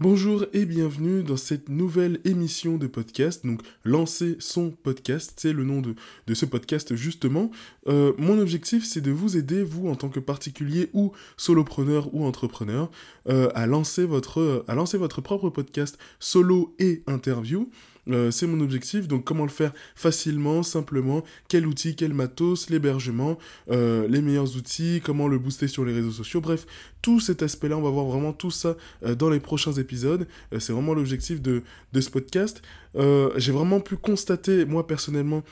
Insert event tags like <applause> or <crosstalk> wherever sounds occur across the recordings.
Bonjour et bienvenue dans cette nouvelle émission de podcast. Donc, lancer son podcast, c'est le nom de, ce podcast justement. Euh, mon objectif, c'est de vous aider, vous en tant que particulier ou solopreneur ou entrepreneur, euh, à lancer votre propre podcast solo et interview. Euh, c'est mon objectif, donc comment le faire facilement, simplement, quel outil, quel matos, l'hébergement, euh, les meilleurs outils, comment le booster sur les réseaux sociaux, bref, tout cet aspect-là, on va voir vraiment tout ça euh, dans les prochains épisodes. c'est vraiment l'objectif de, de, ce podcast. J'ai vraiment pu constater, moi personnellement,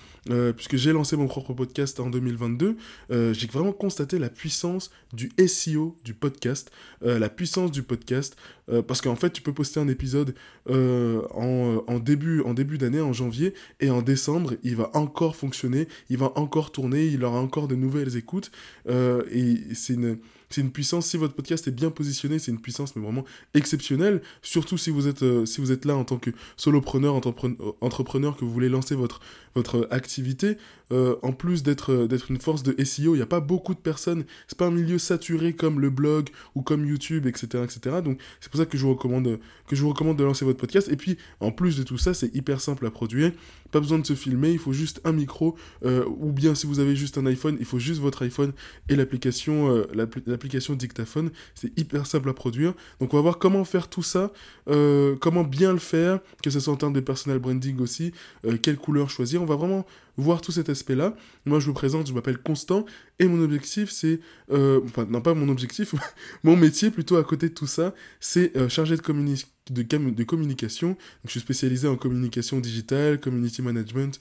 puisque j'ai lancé mon propre podcast en 2022, j'ai vraiment constaté la puissance du SEO du podcast, la puissance du podcast, parce qu'en fait, tu peux poster un épisode en, en début en début d'année, en janvier, et en décembre, il va encore fonctionner, il va encore tourner, il aura encore de nouvelles écoutes, euh, et c'est une c'est une puissance, si votre podcast est bien positionné, c'est une puissance mais vraiment exceptionnelle, surtout si vous êtes, euh, si vous êtes là en tant que solopreneur, entrepreneur, entrepreneur que vous voulez lancer votre, votre activité, euh, en plus d'être euh, une force de SEO, il n'y a pas beaucoup de personnes, c'est pas un milieu saturé comme le blog ou comme YouTube, etc. etc. donc c'est pour ça que je, vous recommande, que je vous recommande de lancer votre podcast, et puis en plus de tout ça, c'est hyper simple à produire, pas besoin de se filmer, il faut juste un micro, ou bien si vous avez juste un iPhone, il faut juste votre iPhone et l'application dictaphone. C'est hyper simple à produire. Donc on va voir comment faire tout ça, euh, comment bien le faire, que ce soit en termes de personal branding aussi, euh, quelle couleur choisir. On va vraiment voir tout cet aspect-là. Moi, je me présente, je m'appelle Constant, et mon objectif, c'est... Euh, enfin, non, pas mon objectif, <laughs> mon métier, plutôt à côté de tout ça, c'est chargé de, de, de, communication. Donc, je suis spécialisé en communication digitale, community management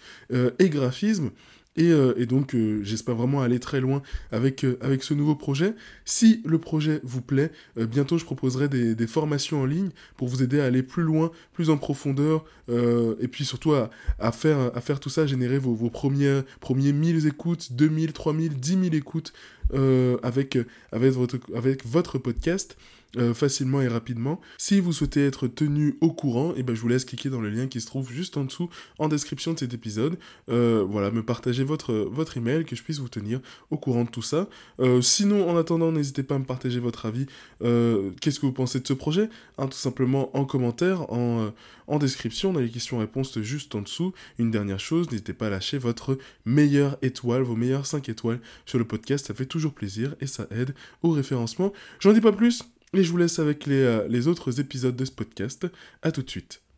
et graphisme. Euh, et, donc, euh, j'espère vraiment aller très loin avec, euh, avec ce nouveau projet. Si le projet vous plaît, bientôt je proposerai des, formations en ligne pour vous aider à aller plus loin, plus en profondeur, et puis surtout à, faire, tout ça, générer vos, vos premiers, premiers 1000 écoutes, 2000, 3000, 10 000 écoutes avec, avec, votre, avec votre podcast. Euh, facilement et rapidement. Si vous souhaitez être tenu au courant, et eh ben, je vous laisse cliquer dans le lien qui se trouve juste en dessous en description de cet épisode. Euh, voilà, me partager votre, votre email, que je puisse vous tenir au courant de tout ça. Euh, sinon, en attendant, n'hésitez pas à me partager votre avis. Qu'est-ce que vous pensez de ce projet? Hein, Tout simplement en commentaire, en, en description, dans les questions-réponses juste en dessous. Une dernière chose, n'hésitez pas à lâcher votre meilleure étoile, vos meilleures 5 étoiles sur le podcast. Ça fait toujours plaisir et ça aide au référencement. J'en dis pas plus. Et je vous laisse avec les, euh, autres épisodes de ce podcast. A tout de suite.